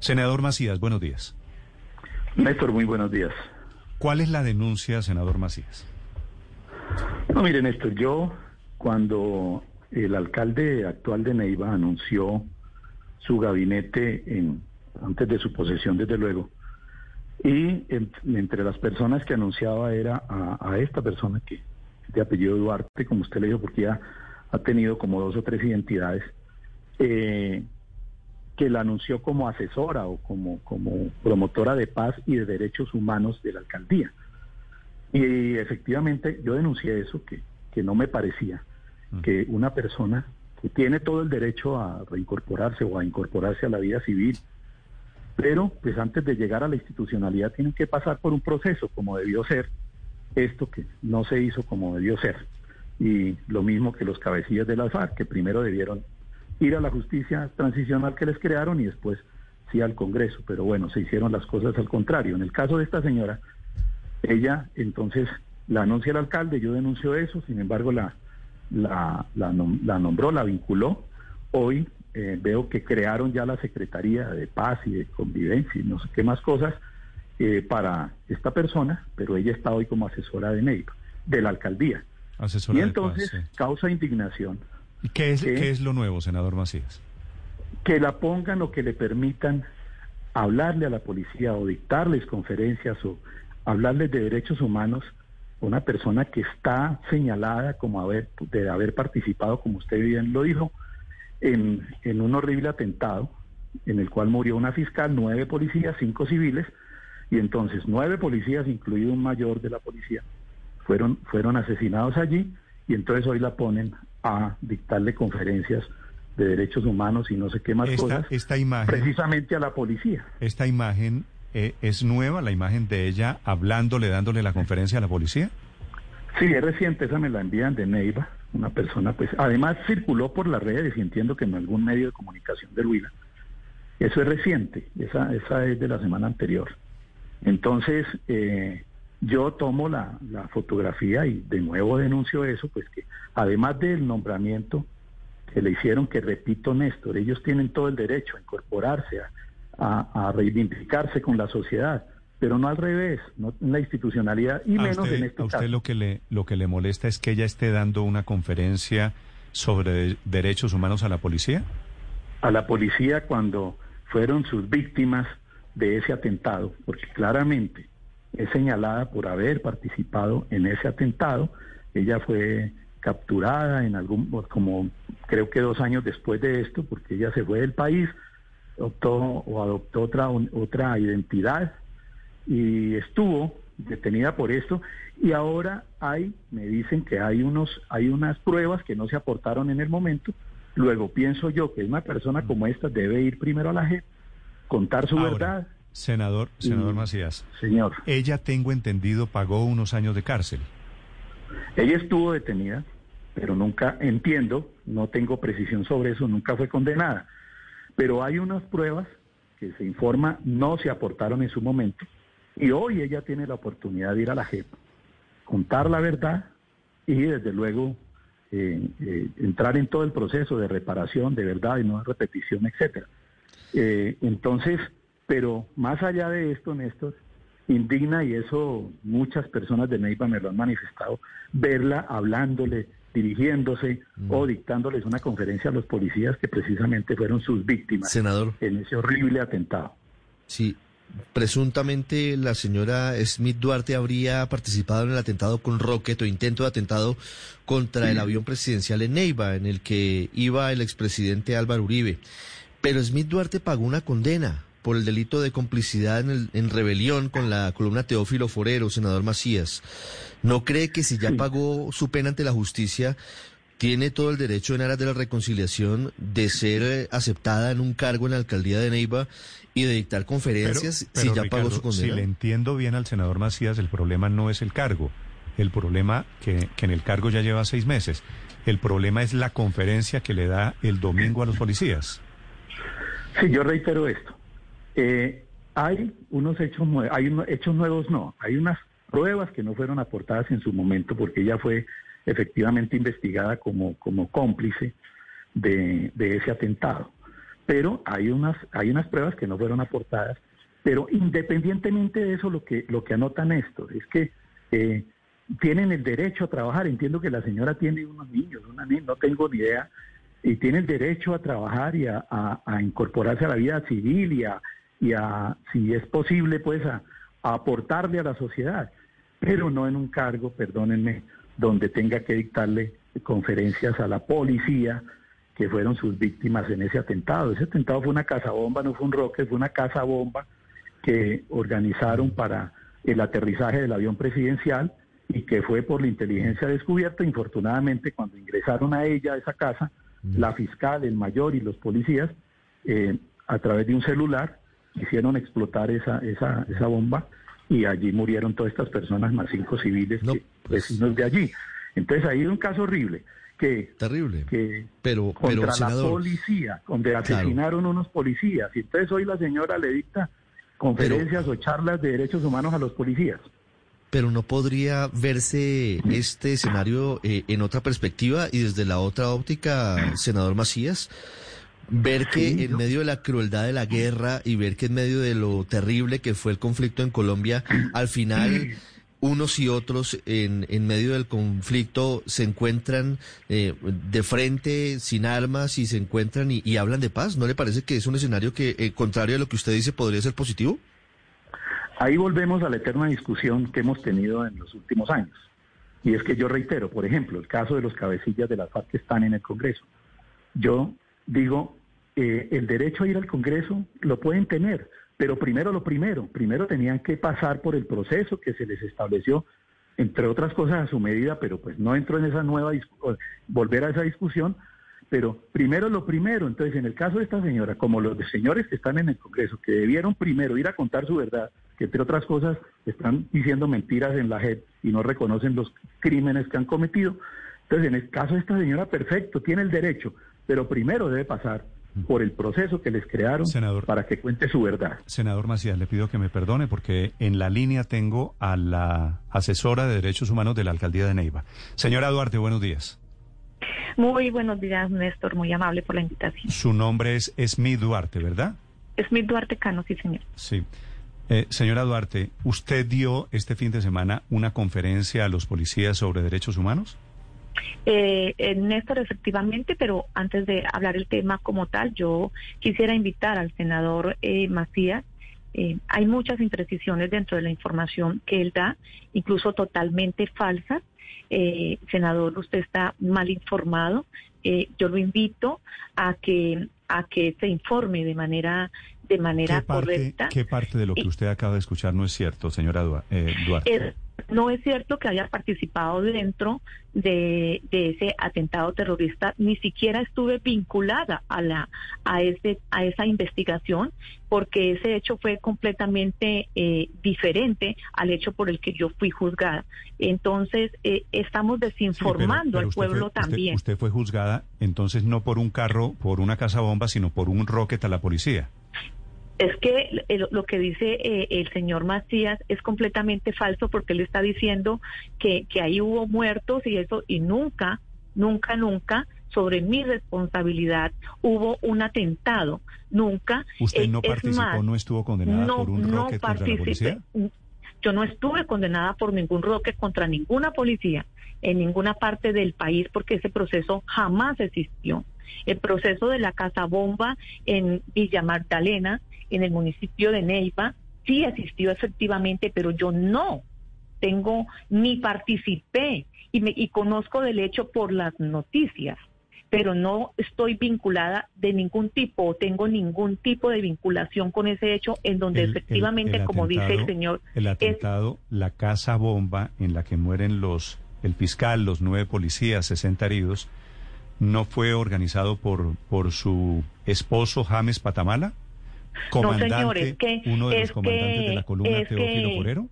Senador Macías, buenos días. Néstor, muy buenos días. ¿Cuál es la denuncia, senador Macías? No, mire, Néstor, yo cuando el alcalde actual de Neiva anunció su gabinete en, antes de su posesión, desde luego, y en- entre las personas que anunciaba era a, a esta persona que de apellido Duarte, como usted le dijo, porque ya ha tenido como dos o tres identidades, eh, que la anunció como asesora o como, como promotora de paz y de derechos humanos de la alcaldía. Y efectivamente yo denuncié eso, que, que no me parecía que una persona que tiene todo el derecho a reincorporarse o a incorporarse a la vida civil, pero pues antes de llegar a la institucionalidad tienen que pasar por un proceso como debió ser, esto que no se hizo como debió ser. Y lo mismo que los cabecillas de la FARC, que primero debieron ir a la justicia transicional que les crearon y después sí al Congreso. Pero bueno, se hicieron las cosas al contrario. En el caso de esta señora, ella entonces la anuncia el alcalde, yo denuncio eso, sin embargo la, la, la, nom- la nombró, la vinculó. Hoy eh, veo que crearon ya la Secretaría de Paz y de Convivencia y no sé qué más cosas eh, para esta persona, pero ella está hoy como asesora de Neiva, de la alcaldía. Asesora y de entonces paz, sí. causa indignación ¿Y ¿Qué es, ¿Qué? ¿Qué es lo nuevo, senador Macías? que la pongan o que le permitan hablarle a la policía o dictarles conferencias o hablarles de derechos humanos a una persona que está señalada como haber, de haber participado, como usted bien lo dijo, en, en un horrible atentado en el cual murió una fiscal, nueve policías, cinco civiles, y entonces nueve policías, incluido un mayor de la policía, fueron, fueron asesinados allí y entonces hoy la ponen a dictarle conferencias de derechos humanos y no sé qué más Esta, cosas, esta imagen, precisamente a la policía. esta imagen eh, es nueva, la imagen de ella hablándole, dándole la conferencia a la policía. Sí, es reciente, esa me la envían de Neiva, una persona, pues, además circuló por las redes y entiendo que en algún medio de comunicación de Huila. Eso es reciente, esa, esa es de la semana anterior. Entonces, eh, yo tomo la, la fotografía y de nuevo denuncio eso, pues que además del nombramiento que le hicieron, que repito, Néstor, ellos tienen todo el derecho a incorporarse, a, a- a reivindicarse con la sociedad, pero no al revés, no en la institucionalidad y a menos usted, en este a usted caso. lo que le lo que le molesta es que ella esté dando una conferencia sobre de- derechos humanos a la policía. a la policía cuando fueron sus víctimas de ese atentado, porque claramente es señalada por haber participado en ese atentado. Ella fue capturada en algún, como creo que dos años después de esto, porque ella se fue del país, optó o adoptó otra, otra identidad y estuvo detenida por esto. Y ahora hay me dicen que hay unos hay unas pruebas que no se aportaron en el momento. Luego pienso yo que una persona como esta debe ir primero a la JEP contar su Ahora, verdad Senador, senador Macías, señor ella tengo entendido pagó unos años de cárcel. ella estuvo detenida pero nunca entiendo no tengo precisión sobre eso nunca fue condenada pero hay unas pruebas que se informa no se aportaron en su momento y hoy ella tiene la oportunidad de ir a la JEP contar la verdad y desde luego eh, eh, entrar en todo el proceso de reparación de verdad y no de repetición, etcétera. Eh, entonces, pero más allá de esto, Néstor, indigna y eso muchas personas de Neiva me lo han manifestado, verla hablándole, dirigiéndose o dictándoles una conferencia a los policías que precisamente fueron sus víctimas Senador, en ese horrible atentado. sí, presuntamente la señora Smith Duarte habría participado en el atentado con Rocket o intento de atentado contra el avión presidencial en Neiva, en el que iba el expresidente Álvaro Uribe. Pero Smith Duarte pagó una condena por el delito de complicidad en, el- en rebelión con la columna Teófilo Forero, senador Macías. ¿No cree que si ya pagó su pena ante la justicia, tiene todo el derecho en aras de la reconciliación de ser eh, aceptada en un cargo en la alcaldía de Neiva y de dictar conferencias Pero- pero, si ya Ricardo, pagó su condena. Si le entiendo bien al senador Macías, el problema no es el cargo. El problema que, que en el cargo ya lleva seis meses. El problema es la conferencia que le da el domingo a los policías. Sí, yo reitero esto. Eh, hay unos hechos hay unos hechos nuevos no, hay unas pruebas que no fueron aportadas en su momento porque ella fue efectivamente investigada como, como cómplice de, ese atentado. Pero hay unas, hay unas pruebas que no fueron aportadas, pero independientemente de eso, lo que, lo que anotan esto es que eh, tienen el derecho a trabajar. Entiendo que la señora tiene unos niños, una niña, no tengo ni idea, y tiene el derecho a trabajar y a- a incorporarse a la vida civil y a, y a, si es posible, pues a, a aportarle a la sociedad, pero no en un cargo, perdónenme, donde tenga que dictarle conferencias a la policía que fueron sus víctimas en ese atentado. Ese atentado fue una casa bomba, no fue un roque, fue una casa bomba que organizaron para el aterrizaje del avión presidencial y que fue por la inteligencia descubierta. Infortunadamente, cuando ingresaron a ella, a esa casa, la fiscal, el mayor y los policías, eh, a través de un celular, hicieron explotar esa, esa, esa bomba y allí murieron todas estas personas, más cinco civiles No, que- pues- vecinos de allí. Entonces ahí hay un caso horrible que, Terrible. que Pero, contra pero la senador, policía, donde Claro. asesinaron unos policías. Y entonces hoy la señora le dicta conferencias o charlas de derechos humanos a los policías. pero no podría verse este escenario eh, en otra perspectiva y desde la otra óptica, senador Macías, ver que Sí, en yo- medio de la crueldad de la guerra y ver que en medio de lo terrible que fue el conflicto en Colombia, al final unos y otros en, en medio del conflicto se encuentran eh, de frente, sin armas y se encuentran y, y hablan de paz. ¿No le parece que es un escenario que, eh, contrario a lo que usted dice, podría ser positivo? Ahí volvemos a la eterna discusión que hemos tenido en los últimos años. Y es que yo reitero, por ejemplo, el caso de los cabecillas de la FARC que están en el Congreso. Yo digo, eh, el derecho a ir al Congreso lo pueden tener, pero primero lo primero, primero tenían que pasar por el proceso que se les estableció, entre otras cosas a su medida, pero pues no entro en esa nueva, volver a esa discusión, pero primero lo primero, entonces en el caso de esta señora, como los señores que están en el Congreso, que debieron primero ir a contar su verdad, que entre otras cosas están diciendo mentiras en la JEP y no reconocen los crímenes que han cometido, entonces en el caso de esta señora, perfecto, tiene el derecho, pero primero debe pasar por el proceso que les crearon Senador. para que cuente su verdad. Senador Macías, le pido que me perdone porque en la línea tengo a la asesora de Derechos Humanos de la Alcaldía de Neiva. Señora Duarte, buenos días. Muy buenos días, Néstor. Muy amable por la invitación. Su nombre es Smith Duarte, ¿verdad? Smith Duarte Cano, sí, señor. Sí. Eh, señora Duarte, ¿usted dio este fin de semana una conferencia a los policías sobre derechos humanos? Eh, eh, Néstor, efectivamente, pero antes de hablar el tema como tal, yo quisiera invitar al senador eh, Macías. Eh, hay muchas imprecisiones dentro de la información que él da, incluso totalmente falsas. Eh, senador, usted está mal informado. Eh, yo lo invito a que a que se informe de manera de manera ¿Qué parte, correcta. qué parte de lo que usted acaba de escuchar no es cierto, señora eh, Duarte? No es cierto que haya participado dentro de, de ese atentado terrorista, ni siquiera estuve vinculada a la a ese a esa investigación, porque ese hecho fue completamente eh, diferente al hecho por el que yo fui juzgada. Entonces eh, estamos Sí, desinformando pero- pero al pueblo fue- usted- también. Usted, fue juzgada, entonces no por un carro, por una casa bomba, sino por un rocket a la policía. Es que el- lo que dice eh, el señor Macías es completamente falso porque él está diciendo que, que ahí hubo muertos y eso, y nunca, nunca, nunca, sobre mi responsabilidad hubo un atentado. Nunca. ¿Usted Eh, no es participó, más, no estuvo condenada por un no rocket contra la policía? participé. Yo no estuve condenada por ningún rocket contra ninguna policía en ninguna parte del país porque ese proceso jamás existió. El proceso de la casa bomba en Villa Magdalena, en el municipio de Neiva, sí existió efectivamente, pero yo no tengo ni participé y, me, y conozco del hecho por las noticias pero no estoy vinculada de ningún tipo o tengo ningún tipo de vinculación con ese hecho en donde El- efectivamente, el como dice el señor, El atentado, la casa bomba en la que mueren los, el fiscal, los nueve policías, 60 heridos, no fue organizado por, por su esposo James Patamala? Comandante, no, es que, uno de los comandantes de la columna Teófilo Porero.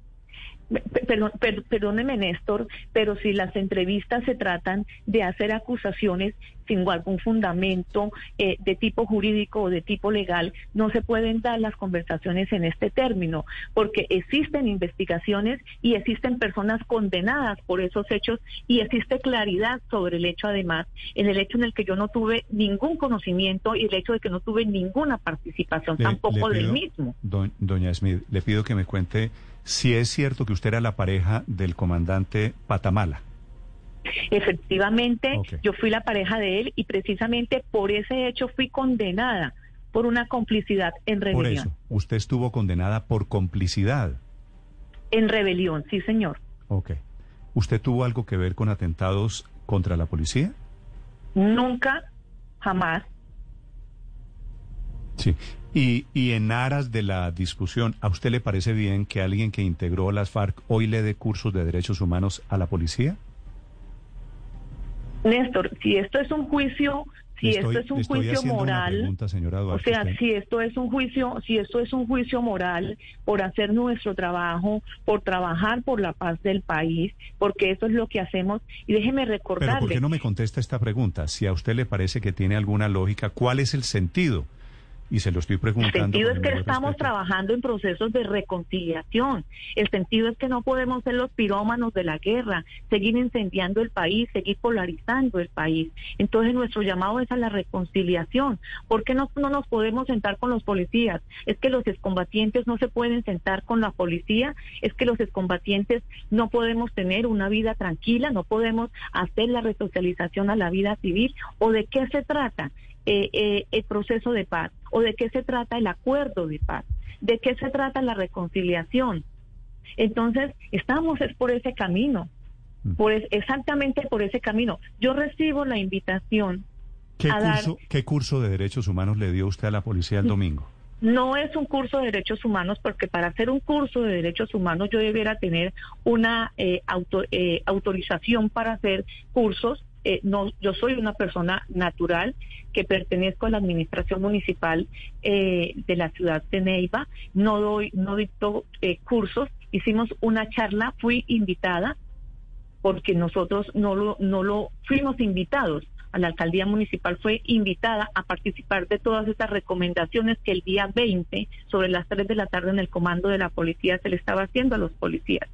Perdón, perdóneme, Néstor, pero si las entrevistas se tratan de hacer acusaciones sin algún fundamento eh, de tipo jurídico o de tipo legal, no se pueden dar las conversaciones en este término, porque existen investigaciones y existen personas condenadas por esos hechos y existe claridad sobre el hecho, además, en el hecho en el que yo no tuve ningún conocimiento y el hecho de que no tuve ninguna participación tampoco del mismo. doña Smith, le pido que me cuente si es cierto que usted era la pareja del comandante Patamala. Efectivamente, yo fui la pareja de él y precisamente por ese hecho fui condenada por una complicidad en rebelión. Por eso, usted estuvo condenada por complicidad. En rebelión, sí, señor. Ok. ¿Usted tuvo algo que ver con atentados contra la policía? Nunca, jamás. Sí. Y, y en aras de la discusión, ¿a usted le parece bien que alguien que integró las FARC hoy le dé cursos de derechos humanos a la policía? Néstor, si esto es un juicio, si esto es un juicio moral, o sea, si esto es un juicio, si esto es un juicio moral por hacer nuestro trabajo, por trabajar por la paz del país, porque eso es lo que hacemos. Y déjeme recordarle. Pero ¿por qué no me contesta esta pregunta? Si a usted le parece que tiene alguna lógica, ¿cuál es el sentido? Y se lo estoy preguntando. El sentido es que estamos trabajando en procesos de reconciliación. El sentido es que no podemos ser los pirómanos de la guerra, seguir incendiando el país, seguir polarizando el país. Entonces nuestro llamado es a la reconciliación. ¿Por qué no, no nos podemos sentar con los policías? Es que los excombatientes no se pueden sentar con la policía, es que los excombatientes no podemos tener una vida tranquila, no podemos hacer la resocialización a la vida civil. ¿O de qué se trata? Eh, eh, el proceso de paz o de qué se trata el acuerdo de paz, de qué se trata la reconciliación. Entonces, estamos es por ese camino, mm. por exactamente por ese camino. Yo recibo la invitación ¿Qué, curso, ¿Qué curso de derechos humanos le dio usted a la policía el domingo? No es un curso de derechos humanos porque para hacer un curso de derechos humanos yo debiera tener una eh, autorización para hacer cursos eh, no, yo soy una persona natural que pertenezco a la administración municipal eh, de la ciudad de Neiva, no doy, no dicto eh, cursos, hicimos una charla, fui invitada porque nosotros no lo, no lo fuimos invitados. A la alcaldía municipal fue invitada a participar de todas estas recomendaciones que el día 20 sobre las 3 de la tarde en el comando de la policía se le estaba haciendo a los policías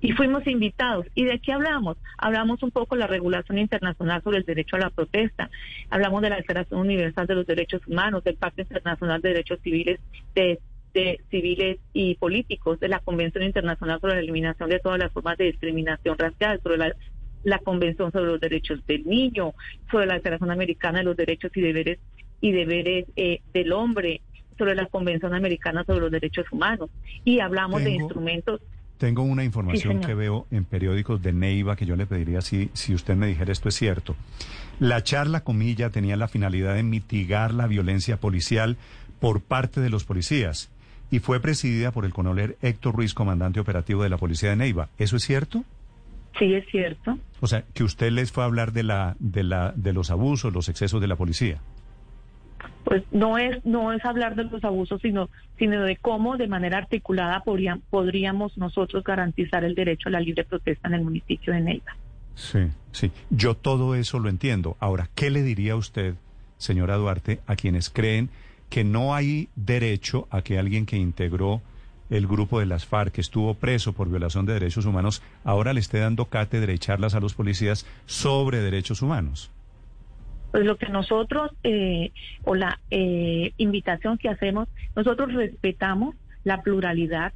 y fuimos invitados. ¿Y de qué hablamos? Hablamos un poco de la regulación internacional sobre el derecho a la protesta, hablamos de la Declaración Universal de los Derechos Humanos, del Pacto Internacional de Derechos Civiles de, civiles y políticos, de la Convención Internacional sobre la Eliminación de todas las formas de discriminación racial, sobre la, Convención sobre los Derechos del Niño, sobre la Declaración Americana de los Derechos y Deberes y Deberes eh, del Hombre, sobre la Convención Americana sobre los Derechos Humanos. Y hablamos de instrumentos tengo una información que veo en periódicos de Neiva que yo le pediría si, si usted me dijera esto es cierto. La charla comilla tenía la finalidad de mitigar la violencia policial por parte de los policías y fue presidida por el coronel Héctor Ruiz, comandante operativo de la policía de Neiva. ¿Eso es cierto? Sí, es cierto. O sea, que usted les fue a hablar de la de la de los abusos, los excesos de la policía pues no es no es hablar de los abusos sino sino de cómo de manera articulada podríamos nosotros garantizar el derecho a la libre protesta en el municipio de Neiva. Sí, sí, yo todo eso lo entiendo. Ahora, ¿qué le diría usted, señora Duarte, a quienes creen que no hay derecho a que alguien que integró el grupo de las FARC, que estuvo preso por violación de derechos humanos, ahora le esté dando cátedra y charlas a los policías sobre derechos humanos? Pues lo que nosotros, eh, o la eh, invitación que hacemos, nosotros respetamos la pluralidad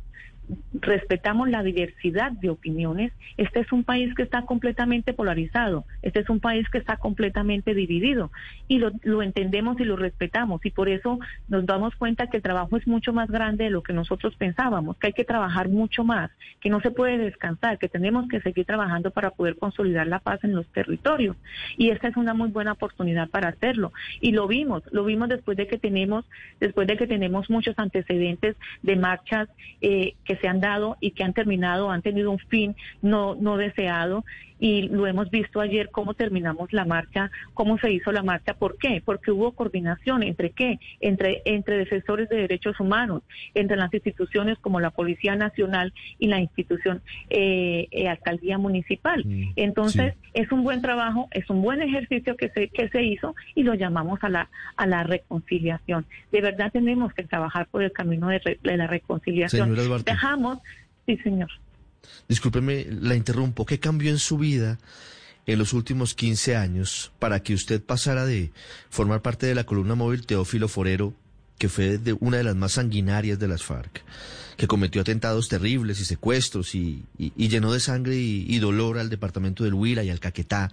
respetamos la diversidad de opiniones. Este es un país que está completamente polarizado, este es un país que está completamente dividido y lo, lo, entendemos y lo respetamos y por eso nos damos cuenta que el trabajo es mucho más grande de lo que nosotros pensábamos, que hay que trabajar mucho más, que no se puede descansar, que tenemos que seguir trabajando para poder consolidar la paz en los territorios y esta es una muy buena oportunidad para hacerlo y lo vimos, lo vimos después de que tenemos después de que tenemos muchos antecedentes de marchas eh, que se han dado y que han terminado, han tenido un fin no, no deseado y lo hemos visto ayer cómo terminamos la marcha, cómo se hizo la marcha. ¿Por qué? Porque hubo coordinación entre qué? Entre, entre defensores de derechos humanos, entre las instituciones como la Policía Nacional y la institución eh, eh, Alcaldía Municipal. Mm, Entonces, sí. es un buen trabajo, es un buen ejercicio que se, que se hizo y lo llamamos a la, a la reconciliación. De verdad tenemos que trabajar por el camino de, re- de la reconciliación. Dejamos, sí señor. Discúlpeme, la interrumpo. ¿Qué cambió en su vida en los últimos 15 años para que usted pasara de formar parte de la columna móvil Teófilo Forero, que fue de una de las más sanguinarias de las FARC, que cometió atentados terribles y secuestros y, llenó de sangre y, y dolor al departamento del Huila y al Caquetá,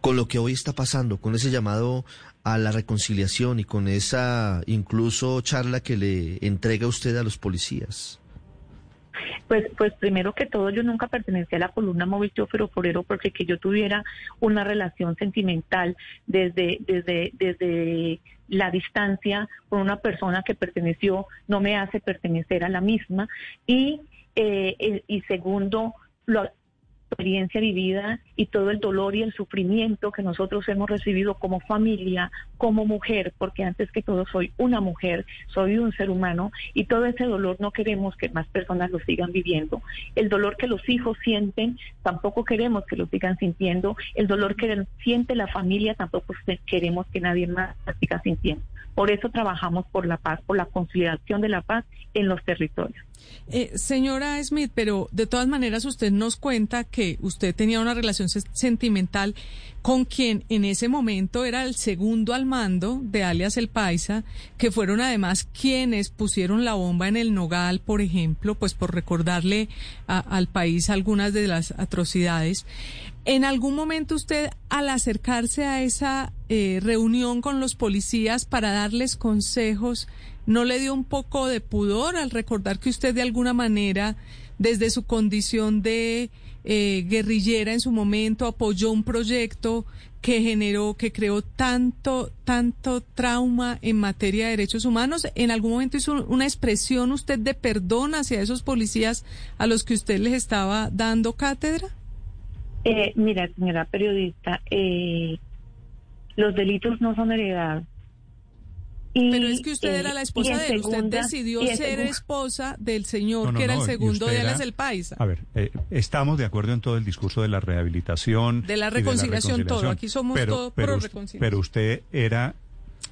con lo que hoy está pasando, con ese llamado a la reconciliación y con esa incluso charla que le entrega usted a los policías? Pues, pues primero que todo, yo nunca pertenecía a la columna móvil Teófilo Forero porque que yo tuviera una relación sentimental desde, desde, desde la distancia con una persona que perteneció no me hace pertenecer a la misma. Y, eh, eh, y segundo, lo, experiencia vivida y todo el dolor y el sufrimiento que nosotros hemos recibido como familia, como mujer, porque antes que todo soy una mujer, soy un ser humano y todo ese dolor no queremos que más personas lo sigan viviendo. El dolor que los hijos sienten, tampoco queremos que lo sigan sintiendo. El dolor que siente la familia, tampoco queremos que nadie más lo siga sintiendo. Por eso trabajamos por la paz, por la conciliación de la paz en los territorios. Eh, señora Smith, pero de todas maneras usted nos cuenta que usted tenía una relación se- sentimental con quien en ese momento era el segundo al mando de alias El Paisa, que fueron además quienes pusieron la bomba en el Nogal, por ejemplo, pues por recordarle al país algunas de las atrocidades. ¿En algún momento usted, al acercarse a esa eh, reunión con los policías para darles consejos, no le dio un poco de pudor al recordar que usted de alguna manera, desde su condición de eh, guerrillera en su momento, apoyó un proyecto que generó, que creó tanto, tanto trauma en materia de derechos humanos? ¿En algún momento hizo una expresión usted de perdón hacia esos policías a los que usted les estaba dando cátedra? Eh, mira, señora periodista, eh, los delitos no son heredados. Y, Pero es que usted eh, era la esposa de él. Usted decidió ser esposa del señor No, no, que era no, el segundo de Alas el Paisa. A ver, eh, estamos de acuerdo en todo el discurso de la rehabilitación. De la reconciliación, todo. Aquí somos pero, todo pero pro reconciliación. Pero usted era,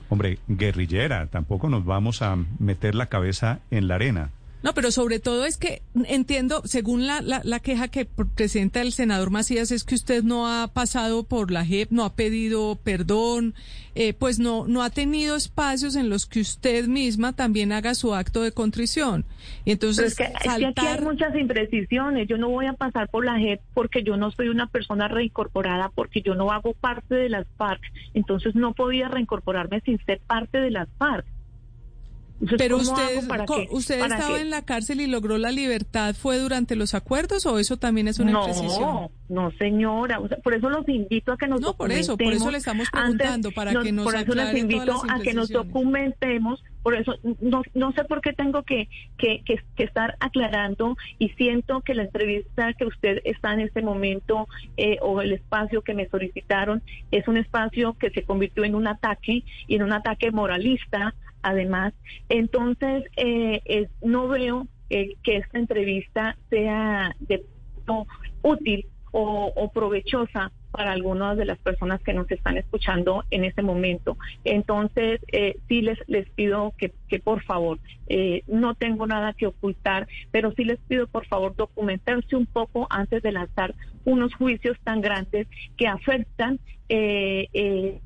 hombre, guerrillera. Tampoco nos vamos a meter la cabeza en la arena. No, pero sobre todo es que entiendo, según la, la, la queja que pr- presenta el senador Macías, es que usted no ha pasado por la JEP, no ha pedido perdón, eh, pues no, no ha tenido espacios en los que usted misma también haga su acto de contrición. Y entonces es que, es que aquí hay saltar... muchas imprecisiones. Yo no voy a pasar por la JEP porque yo no soy una persona reincorporada, porque yo no hago parte de las FARC. Entonces no podía reincorporarme sin ser parte de las FARC. Entonces, Pero ¿cómo usted, para que- usted para estaba que- en la cárcel y logró la libertad, ¿fue durante los acuerdos o eso también es una imprecisión? No, no, señora. O sea, por eso los invito a que nos No, por eso, por eso le estamos preguntando, para que nos Por eso les invito a que nos documentemos. Por eso no, no sé por qué tengo que, que, que, que estar aclarando y siento que la entrevista que usted está en este momento eh, o el espacio que me solicitaron es un espacio que se convirtió en un ataque y en un ataque moralista además. Entonces, eh, es- no veo eh, que esta entrevista sea de no, útil o, provechosa para algunas de las personas que nos están escuchando en este momento. Entonces, eh, sí les, les pido que, que por favor, eh, no tengo nada que ocultar, pero sí les pido por favor documentarse un poco antes de lanzar unos juicios tan grandes que afectan eh, eh,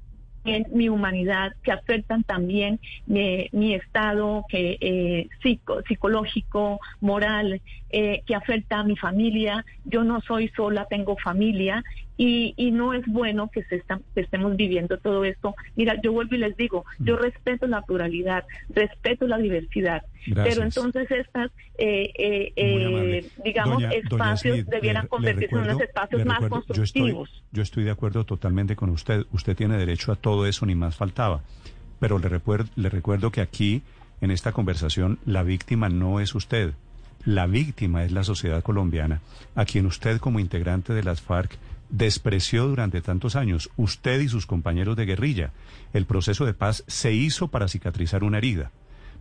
mi humanidad, que afectan también mi, mi estado que, eh, psico- psicológico, moral, eh, que afecta a mi familia. Yo no soy sola, tengo familia y, y no es bueno que, se está- que estemos viviendo todo esto. Mira, yo vuelvo y les digo, yo respeto la pluralidad, respeto la diversidad, Gracias. pero entonces estas, eh, eh, eh, digamos, Doña- doña espacios Smith, debieran le- le convertirse en unos espacios más recuerdo, yo estoy- constructivos. Yo estoy, de acuerdo totalmente con usted. Usted tiene derecho a todo eso, ni más faltaba. Pero le recuerdo, le recuerdo que aquí, en esta conversación, la víctima no es usted. La víctima es la sociedad colombiana, a quien usted como integrante de las FARC despreció durante tantos años, usted y sus compañeros de guerrilla. El proceso de paz se hizo para cicatrizar una herida,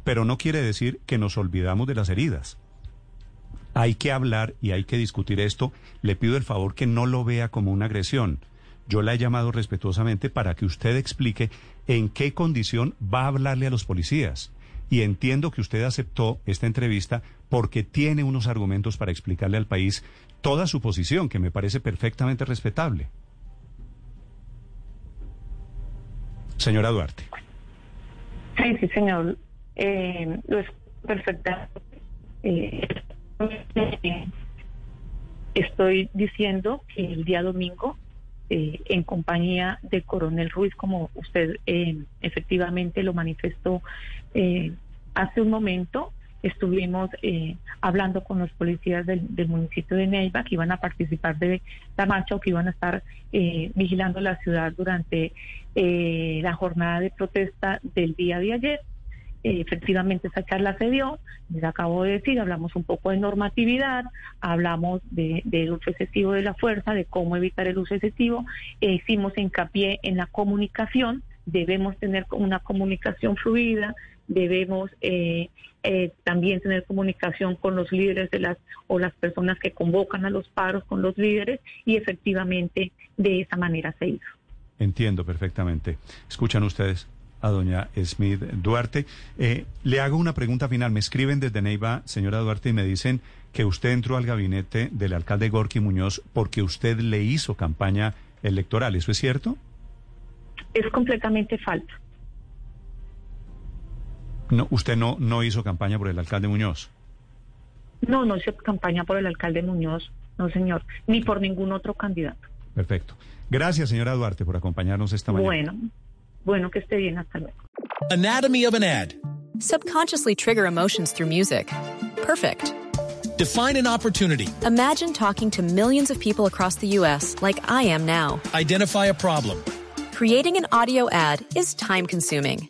pero no quiere decir que nos olvidamos de las heridas. Hay que hablar y hay que discutir esto. Le pido el favor que no lo vea como una agresión. Yo la he llamado respetuosamente para que usted explique en qué condición va a hablarle a los policías. Y entiendo que usted aceptó esta entrevista porque tiene unos argumentos para explicarle al país toda su posición, que me parece perfectamente respetable. Señora Duarte. Sí, sí, señor. Eh, lo es perfecta. Eh, estoy diciendo que el día domingo, eh, en compañía del coronel Ruiz, como usted eh, efectivamente lo manifestó eh, hace un momento, estuvimos eh, hablando con los policías del, del, municipio de Neiva que iban a participar de la marcha o que iban a estar eh, vigilando la ciudad durante eh, la jornada de protesta del día de ayer. efectivamente esa charla se dio, les acabo de decir, hablamos un poco de normatividad, hablamos de, del uso excesivo de la fuerza, de cómo evitar el uso excesivo, e hicimos hincapié en la comunicación, debemos tener una comunicación fluida, debemos eh, eh, también tener comunicación con los líderes de las o las personas que convocan a los paros con los líderes y efectivamente de esa manera se hizo. Entiendo perfectamente. Escuchan ustedes a doña Smith Duarte. Eh, le hago una pregunta final. Me escriben desde Neiva, señora Duarte, y me dicen que usted entró al gabinete del alcalde Gorky Muñoz porque usted le hizo campaña electoral. ¿Eso es cierto? Es completamente falso. No, usted no, no hizo campaña por el alcalde Muñoz. No, no hice campaña por el alcalde Muñoz, no señor, ni por ningún otro candidato. Perfecto. Gracias, señora Duarte, por acompañarnos esta mañana. Bueno, bueno, que esté bien, hasta luego. Anatomy of an ad. Subconsciously trigger emotions through music. Perfect. Define an opportunity. Imagine talking to millions of people across the U.S. like I am now. Identify a problem. Creating an audio ad is time consuming.